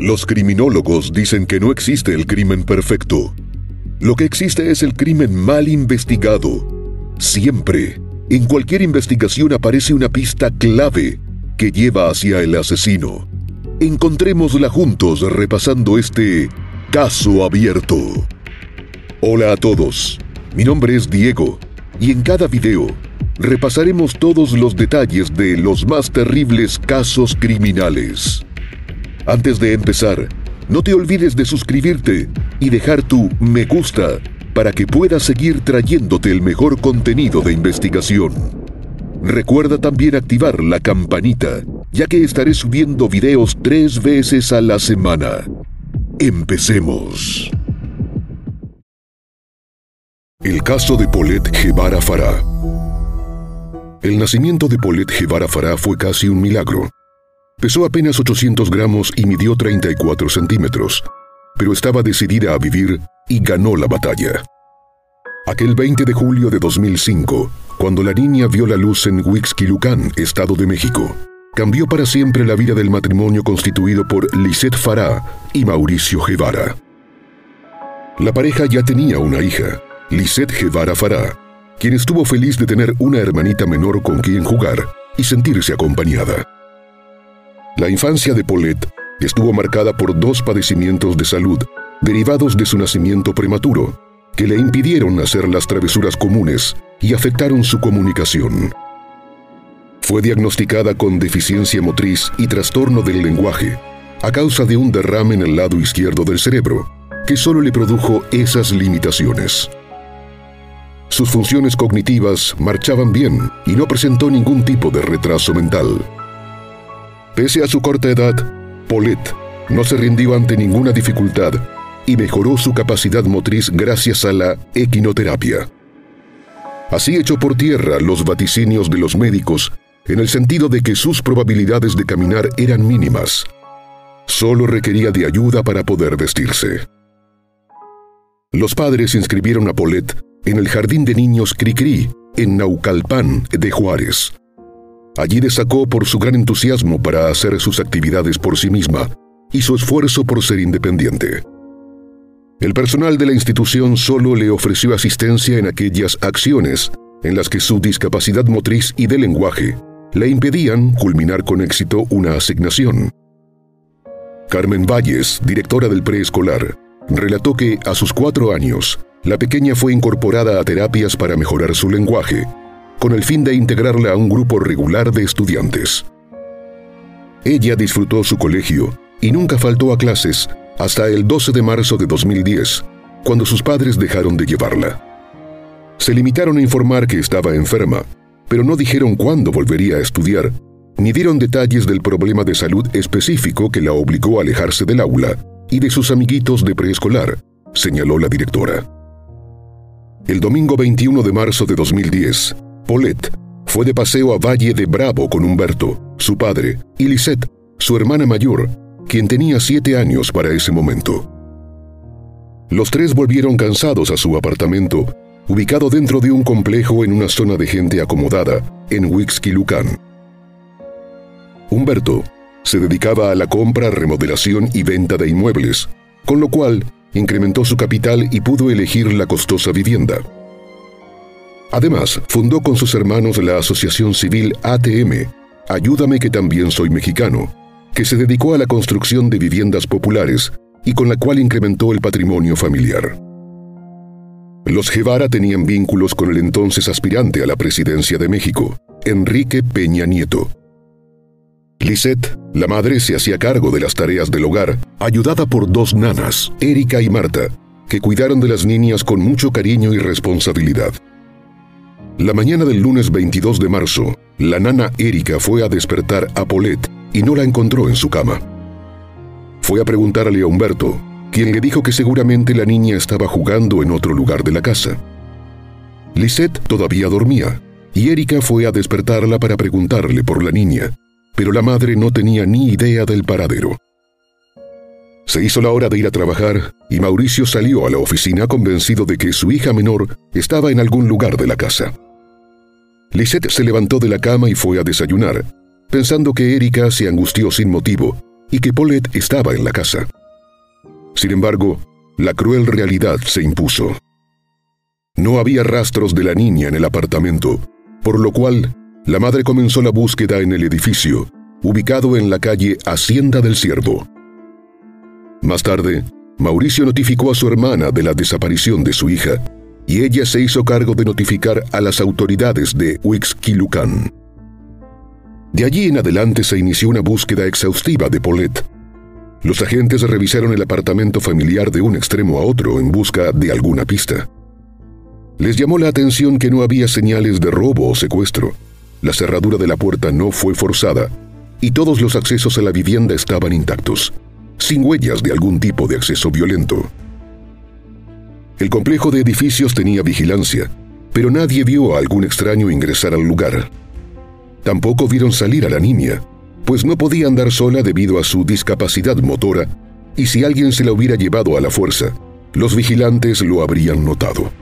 Los criminólogos dicen que no existe el crimen perfecto. Lo que existe es el crimen mal investigado. Siempre, en cualquier investigación aparece una pista clave que lleva hacia el asesino. Encontrémosla juntos repasando este caso abierto. Hola a todos, mi nombre es Diego y en cada video repasaremos todos los detalles de los más terribles casos criminales. Antes de empezar, no te olvides de suscribirte y dejar tu me gusta para que pueda seguir trayéndote el mejor contenido de investigación. Recuerda también activar la campanita, ya que estaré subiendo videos tres veces a la semana. Empecemos. El caso de Paulette Guevara Farah. El nacimiento de Paulette Guevara Farah fue casi un milagro. Pesó apenas 800 gramos y midió 34 centímetros, pero estaba decidida a vivir y ganó la batalla. Aquel 20 de julio de 2005, cuando la niña vio la luz en Huixquilucan, Estado de México, cambió para siempre la vida del matrimonio constituido por Lisette Farah y Mauricio Guevara. La pareja ya tenía una hija, Lisette Guevara Farah, quien estuvo feliz de tener una hermanita menor con quien jugar y sentirse acompañada. La infancia de Paulette estuvo marcada por dos padecimientos de salud derivados de su nacimiento prematuro, que le impidieron hacer las travesuras comunes y afectaron su comunicación. Fue diagnosticada con deficiencia motriz y trastorno del lenguaje a causa de un derrame en el lado izquierdo del cerebro, que solo le produjo esas limitaciones. Sus funciones cognitivas marchaban bien y no presentó ningún tipo de retraso mental. Pese a su corta edad, Paulette no se rindió ante ninguna dificultad y mejoró su capacidad motriz gracias a la equinoterapia. Así echó por tierra los vaticinios de los médicos en el sentido de que sus probabilidades de caminar eran mínimas. Solo requería de ayuda para poder vestirse. Los padres inscribieron a Paulette en el Jardín de Niños Cricri, en Naucalpan de Juárez. Allí destacó por su gran entusiasmo para hacer sus actividades por sí misma y su esfuerzo por ser independiente. El personal de la institución solo le ofreció asistencia en aquellas acciones en las que su discapacidad motriz y de lenguaje le impedían culminar con éxito una asignación. Carmen Valles, directora del preescolar, relató que a sus cuatro años, la pequeña fue incorporada a terapias para mejorar su lenguaje con el fin de integrarla a un grupo regular de estudiantes. Ella disfrutó su colegio y nunca faltó a clases hasta el 12 de marzo de 2010, cuando sus padres dejaron de llevarla. Se limitaron a informar que estaba enferma, pero no dijeron cuándo volvería a estudiar, ni dieron detalles del problema de salud específico que la obligó a alejarse del aula y de sus amiguitos de preescolar, señaló la directora. El domingo 21 de marzo de 2010, Paulette fue de paseo a Valle de Bravo con Humberto, su padre, y Lisette, su hermana mayor, quien tenía siete años para ese momento. Los tres volvieron cansados a su apartamento, ubicado dentro de un complejo en una zona de gente acomodada, en Huixquilucan. Humberto se dedicaba a la compra, remodelación y venta de inmuebles, con lo cual incrementó su capital y pudo elegir la costosa vivienda. Además, fundó con sus hermanos la asociación civil ATM, Ayúdame que también soy mexicano, que se dedicó a la construcción de viviendas populares y con la cual incrementó el patrimonio familiar. Los Guevara tenían vínculos con el entonces aspirante a la presidencia de México, Enrique Peña Nieto. Lisette, la madre, se hacía cargo de las tareas del hogar, ayudada por dos nanas, Erika y Marta, que cuidaron de las niñas con mucho cariño y responsabilidad. La mañana del lunes 22 de marzo, la nana Erika fue a despertar a Paulette y no la encontró en su cama. Fue a preguntarle a Humberto, quien le dijo que seguramente la niña estaba jugando en otro lugar de la casa. Lisette todavía dormía, y Erika fue a despertarla para preguntarle por la niña, pero la madre no tenía ni idea del paradero. Se hizo la hora de ir a trabajar y Mauricio salió a la oficina convencido de que su hija menor estaba en algún lugar de la casa. Lisette se levantó de la cama y fue a desayunar, pensando que Erika se angustió sin motivo y que Paulette estaba en la casa. Sin embargo, la cruel realidad se impuso. No había rastros de la niña en el apartamento, por lo cual la madre comenzó la búsqueda en el edificio, ubicado en la calle Hacienda del Ciervo. Más tarde, Mauricio notificó a su hermana de la desaparición de su hija, y ella se hizo cargo de notificar a las autoridades de Huixquilucan. De allí en adelante se inició una búsqueda exhaustiva de Paulette, los agentes revisaron el apartamento familiar de un extremo a otro en busca de alguna pista. Les llamó la atención que no había señales de robo o secuestro. La cerradura de la puerta no fue forzada y todos los accesos a la vivienda estaban intactos, sin huellas de algún tipo de acceso violento. El complejo de edificios tenía vigilancia, pero nadie vio a algún extraño ingresar al lugar. Tampoco vieron salir a la niña, pues no podía andar sola debido a su discapacidad motora, y si alguien se la hubiera llevado a la fuerza, los vigilantes lo habrían notado.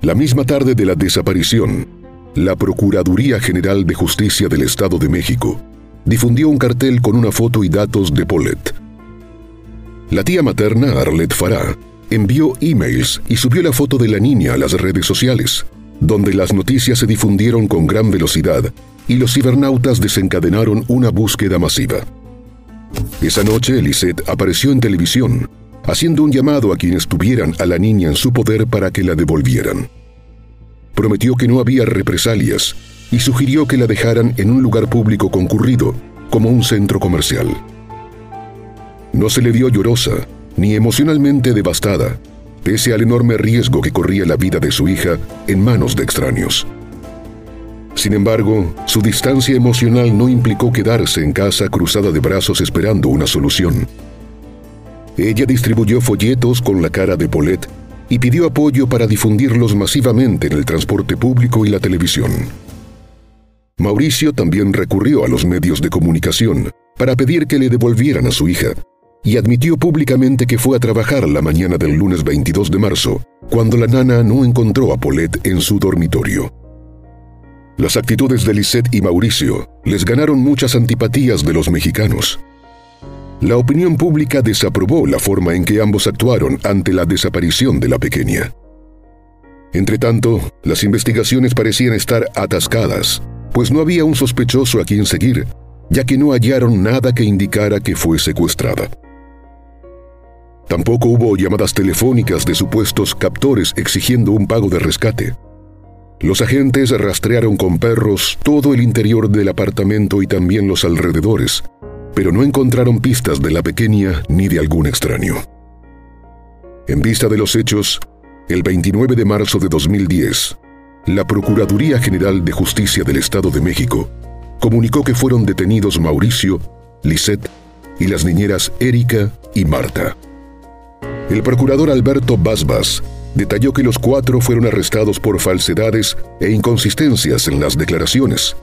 La misma tarde de la desaparición, la Procuraduría General de Justicia del Estado de México difundió un cartel con una foto y datos de Paulette. La tía materna, Arlette Farah, envió emails y subió la foto de la niña a las redes sociales, donde las noticias se difundieron con gran velocidad y los cibernautas desencadenaron una búsqueda masiva. Esa noche, Lisette apareció en televisión, haciendo un llamado a quienes tuvieran a la niña en su poder para que la devolvieran. Prometió que no había represalias y sugirió que la dejaran en un lugar público concurrido, como un centro comercial. No se le vio llorosa ni emocionalmente devastada, pese al enorme riesgo que corría la vida de su hija en manos de extraños. Sin embargo, su distancia emocional no implicó quedarse en casa cruzada de brazos esperando una solución. Ella distribuyó folletos con la cara de Paulette y pidió apoyo para difundirlos masivamente en el transporte público y la televisión. Mauricio también recurrió a los medios de comunicación para pedir que le devolvieran a su hija y admitió públicamente que fue a trabajar la mañana del lunes 22 de marzo, cuando la nana no encontró a Paulette en su dormitorio. Las actitudes de Lisette y Mauricio les ganaron muchas antipatías de los mexicanos. La opinión pública desaprobó la forma en que ambos actuaron ante la desaparición de la pequeña. Entretanto, las investigaciones parecían estar atascadas, pues no había un sospechoso a quien seguir, ya que no hallaron nada que indicara que fue secuestrada. Tampoco hubo llamadas telefónicas de supuestos captores exigiendo un pago de rescate. Los agentes rastrearon con perros todo el interior del apartamento y también los alrededores, pero no encontraron pistas de la pequeña ni de algún extraño. En vista de los hechos, el 29 de marzo de 2010, la Procuraduría General de Justicia del Estado de México comunicó que fueron detenidos Mauricio, Lisette y las niñeras Erika y Marta. El procurador Alberto Basbas detalló que los cuatro fueron arrestados por falsedades e inconsistencias en las declaraciones,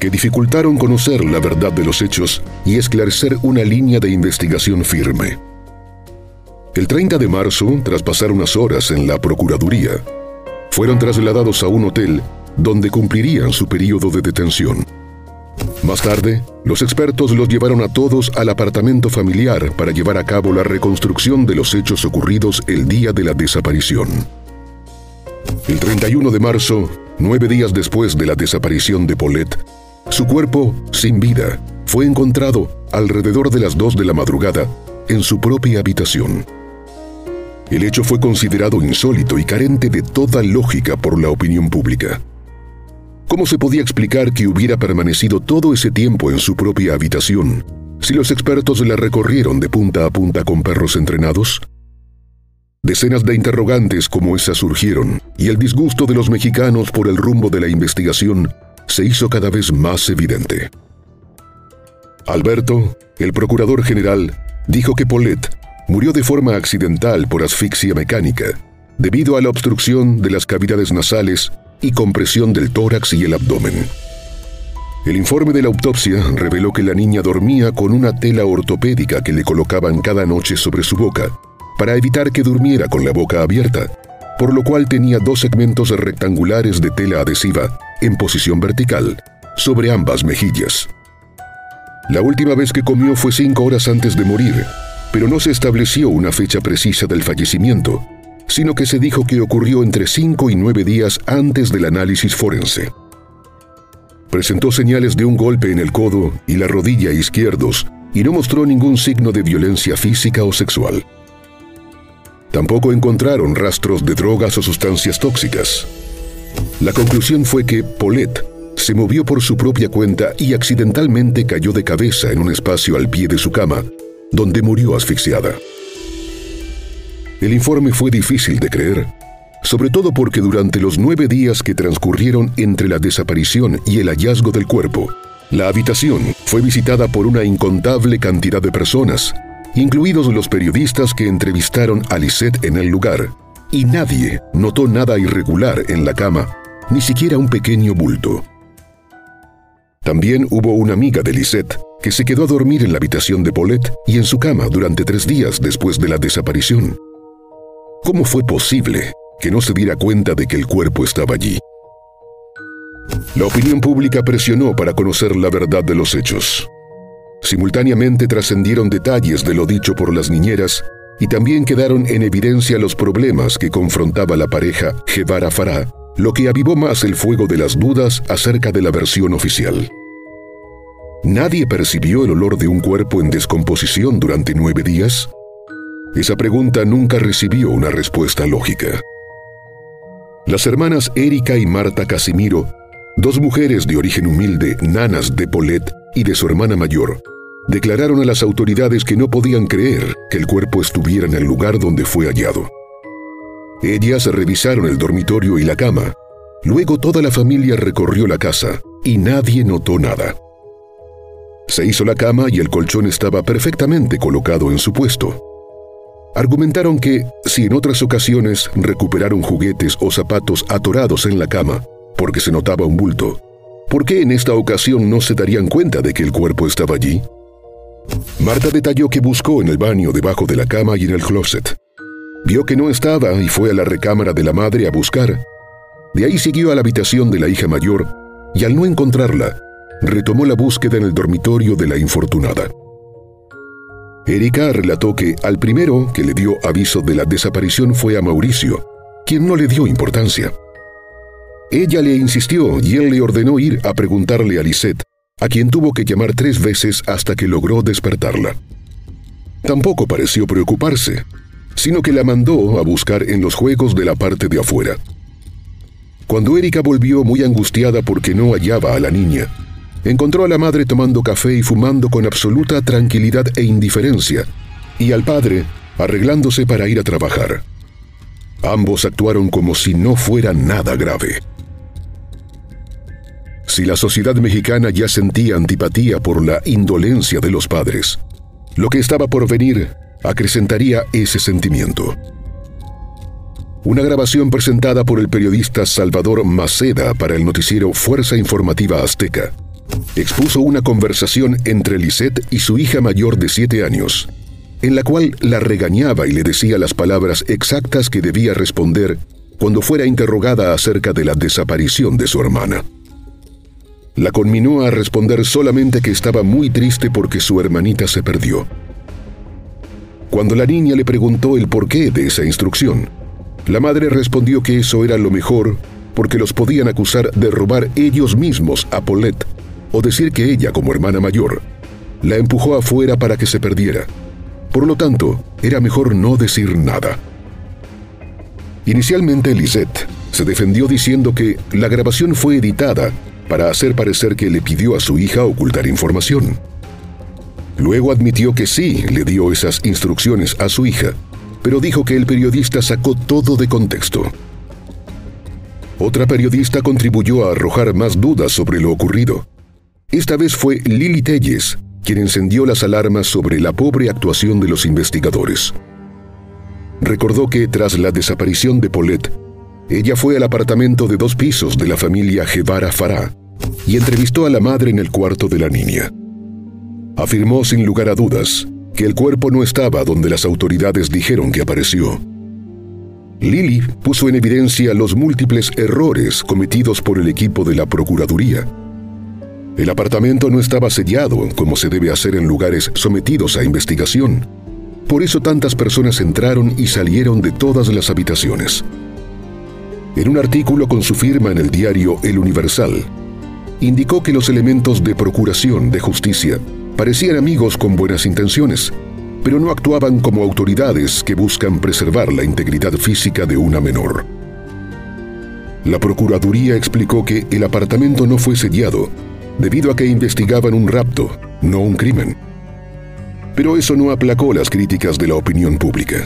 que dificultaron conocer la verdad de los hechos y esclarecer una línea de investigación firme. El 30 de marzo, tras pasar unas horas en la Procuraduría, fueron trasladados a un hotel donde cumplirían su periodo de detención. Más tarde, los expertos los llevaron a todos al apartamento familiar para llevar a cabo la reconstrucción de los hechos ocurridos el día de la desaparición. El 31 de marzo, nueve días después de la desaparición de Paulette, su cuerpo, sin vida, fue encontrado alrededor de las 2 de la madrugada en su propia habitación. El hecho fue considerado insólito y carente de toda lógica por la opinión pública. ¿Cómo se podía explicar que hubiera permanecido todo ese tiempo en su propia habitación si los expertos la recorrieron de punta a punta con perros entrenados? Decenas de interrogantes como esa surgieron y el disgusto de los mexicanos por el rumbo de la investigación se hizo cada vez más evidente. Alberto, el procurador general, dijo que Paulette murió de forma accidental por asfixia mecánica, debido a la obstrucción de las cavidades nasales y compresión del tórax y el abdomen. El informe de la autopsia reveló que la niña dormía con una tela ortopédica que le colocaban cada noche sobre su boca, para evitar que durmiera con la boca abierta, por lo cual tenía dos segmentos rectangulares de tela adhesiva en posición vertical sobre ambas mejillas. La última vez que comió fue cinco horas antes de morir, pero no se estableció una fecha precisa del fallecimiento, sino que se dijo que ocurrió entre cinco y nueve días antes del análisis forense. Presentó señales de un golpe en el codo y la rodilla izquierdos y no mostró ningún signo de violencia física o sexual. Tampoco encontraron rastros de drogas o sustancias tóxicas. La conclusión fue que Paulette se movió por su propia cuenta y accidentalmente cayó de cabeza en un espacio al pie de su cama, donde murió asfixiada. El informe fue difícil de creer, sobre todo porque durante los nueve días que transcurrieron entre la desaparición y el hallazgo del cuerpo, la habitación fue visitada por una incontable cantidad de personas, incluidos los periodistas que entrevistaron a Lisette en el lugar, y nadie notó nada irregular en la cama, ni siquiera un pequeño bulto. También hubo una amiga de Lisette que se quedó a dormir en la habitación de Paulette y en su cama durante tres días después de la desaparición. ¿Cómo fue posible que no se diera cuenta de que el cuerpo estaba allí. La opinión pública presionó para conocer la verdad de los hechos. Simultáneamente trascendieron detalles de lo dicho por las niñeras y también quedaron en evidencia los problemas que confrontaba la pareja Guevara Fará, lo que avivó más el fuego de las dudas acerca de la versión oficial. ¿Nadie percibió el olor de un cuerpo en descomposición durante nueve días? Esa pregunta nunca recibió una respuesta lógica. Las hermanas Erika y Marta Casimiro, dos mujeres de origen humilde, nanas de Polet y de su hermana mayor, declararon a las autoridades que no podían creer que el cuerpo estuviera en el lugar donde fue hallado. Ellas revisaron el dormitorio y la cama. Luego toda la familia recorrió la casa y nadie notó nada. Se hizo la cama y el colchón estaba perfectamente colocado en su puesto. Argumentaron que, si en otras ocasiones recuperaron juguetes o zapatos atorados en la cama, porque se notaba un bulto, ¿por qué en esta ocasión no se darían cuenta de que el cuerpo estaba allí? Marta detalló que buscó en el baño debajo de la cama y en el closet. Vio que no estaba y fue a la recámara de la madre a buscar. De ahí siguió a la habitación de la hija mayor y al no encontrarla, retomó la búsqueda en el dormitorio de la infortunada. Erika relató que al primero que le dio aviso de la desaparición fue a Mauricio, quien no le dio importancia. Ella le insistió y él le ordenó ir a preguntarle a Lisette, a quien tuvo que llamar tres veces hasta que logró despertarla. Tampoco pareció preocuparse, sino que la mandó a buscar en los juegos de la parte de afuera. Cuando Erika volvió muy angustiada porque no hallaba a la niña, encontró a la madre tomando café y fumando con absoluta tranquilidad e indiferencia, y al padre arreglándose para ir a trabajar. Ambos actuaron como si no fuera nada grave. Si la sociedad mexicana ya sentía antipatía por la indolencia de los padres, lo que estaba por venir acrecentaría ese sentimiento. Una grabación presentada por el periodista Salvador Maceda para el noticiero Fuerza Informativa Azteca expuso una conversación entre Lisette y su hija mayor de siete años, en la cual la regañaba y le decía las palabras exactas que debía responder cuando fuera interrogada acerca de la desaparición de su hermana. La conminó a responder solamente que estaba muy triste porque su hermanita se perdió. Cuando la niña le preguntó el porqué de esa instrucción, la madre respondió que eso era lo mejor porque los podían acusar de robar ellos mismos a Paulette o decir que ella, como hermana mayor, la empujó afuera para que se perdiera. Por lo tanto, era mejor no decir nada. Inicialmente Lisette se defendió diciendo que la grabación fue editada para hacer parecer que le pidió a su hija ocultar información. Luego admitió que sí le dio esas instrucciones a su hija, pero dijo que el periodista sacó todo de contexto. Otra periodista contribuyó a arrojar más dudas sobre lo ocurrido. Esta vez fue Lily Telles, quien encendió las alarmas sobre la pobre actuación de los investigadores. Recordó que tras la desaparición de Paulette, ella fue al apartamento de dos pisos de la familia Guevara Farah y entrevistó a la madre en el cuarto de la niña. Afirmó sin lugar a dudas que el cuerpo no estaba donde las autoridades dijeron que apareció. Lily puso en evidencia los múltiples errores cometidos por el equipo de la Procuraduría el apartamento no estaba sellado como se debe hacer en lugares sometidos a investigación. Por eso tantas personas entraron y salieron de todas las habitaciones. En un artículo con su firma en el diario El Universal, indicó que los elementos de procuración de justicia parecían amigos con buenas intenciones, pero no actuaban como autoridades que buscan preservar la integridad física de una menor. La Procuraduría explicó que el apartamento no fue sellado debido a que investigaban un rapto, no un crimen. Pero eso no aplacó las críticas de la opinión pública.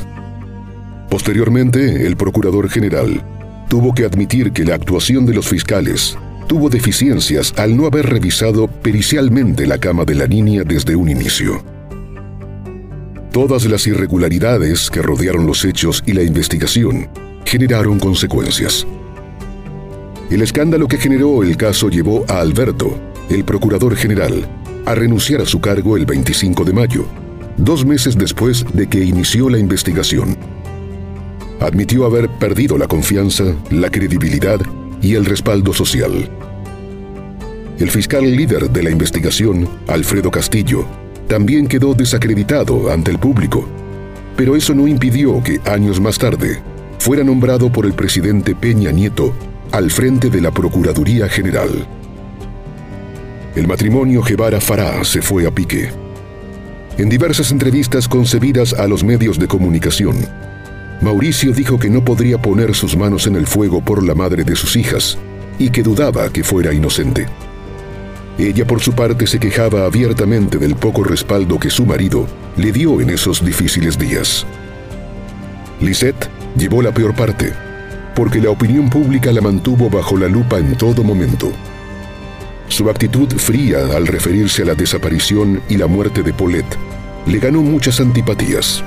Posteriormente, el Procurador General tuvo que admitir que la actuación de los fiscales tuvo deficiencias al no haber revisado pericialmente la cama de la niña desde un inicio. Todas las irregularidades que rodearon los hechos y la investigación generaron consecuencias. El escándalo que generó el caso llevó a Alberto, el procurador general, a renunciar a su cargo el 25 de mayo, dos meses después de que inició la investigación. Admitió haber perdido la confianza, la credibilidad y el respaldo social. El fiscal líder de la investigación, Alfredo Castillo, también quedó desacreditado ante el público, pero eso no impidió que años más tarde fuera nombrado por el presidente Peña Nieto al frente de la Procuraduría General el matrimonio Guevara Farah se fue a pique. En diversas entrevistas concebidas a los medios de comunicación, Mauricio dijo que no podría poner sus manos en el fuego por la madre de sus hijas y que dudaba que fuera inocente. Ella por su parte se quejaba abiertamente del poco respaldo que su marido le dio en esos difíciles días. Lisette llevó la peor parte, porque la opinión pública la mantuvo bajo la lupa en todo momento. Su actitud fría al referirse a la desaparición y la muerte de Paulette le ganó muchas antipatías.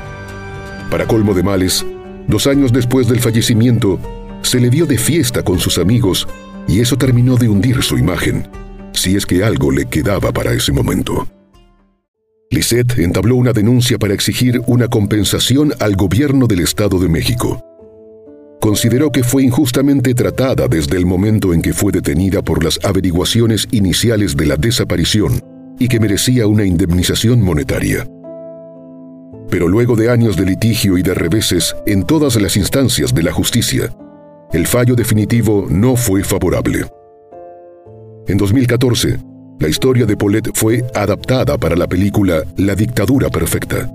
Para colmo de males, dos años después del fallecimiento, se le vio de fiesta con sus amigos y eso terminó de hundir su imagen, si es que algo le quedaba para ese momento. Lisette entabló una denuncia para exigir una compensación al gobierno del Estado de México consideró que fue injustamente tratada desde el momento en que fue detenida por las averiguaciones iniciales de la desaparición y que merecía una indemnización monetaria. Pero luego de años de litigio y de reveses en todas las instancias de la justicia, el fallo definitivo no fue favorable. En 2014, la historia de Paulette fue adaptada para la película La dictadura perfecta.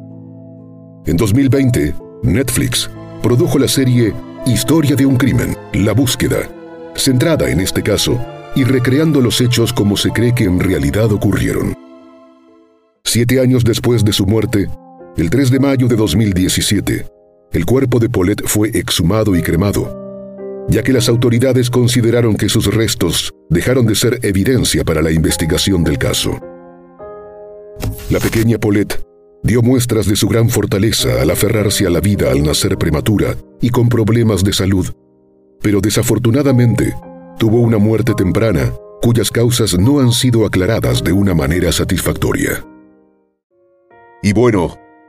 En 2020, Netflix produjo la serie Historia de un crimen, la búsqueda, centrada en este caso y recreando los hechos como se cree que en realidad ocurrieron. Siete años después de su muerte, el 3 de mayo de 2017, el cuerpo de Paulette fue exhumado y cremado, ya que las autoridades consideraron que sus restos dejaron de ser evidencia para la investigación del caso. La pequeña Paulette dio muestras de su gran fortaleza al aferrarse a la vida al nacer prematura y con problemas de salud, pero desafortunadamente tuvo una muerte temprana cuyas causas no han sido aclaradas de una manera satisfactoria. Y bueno,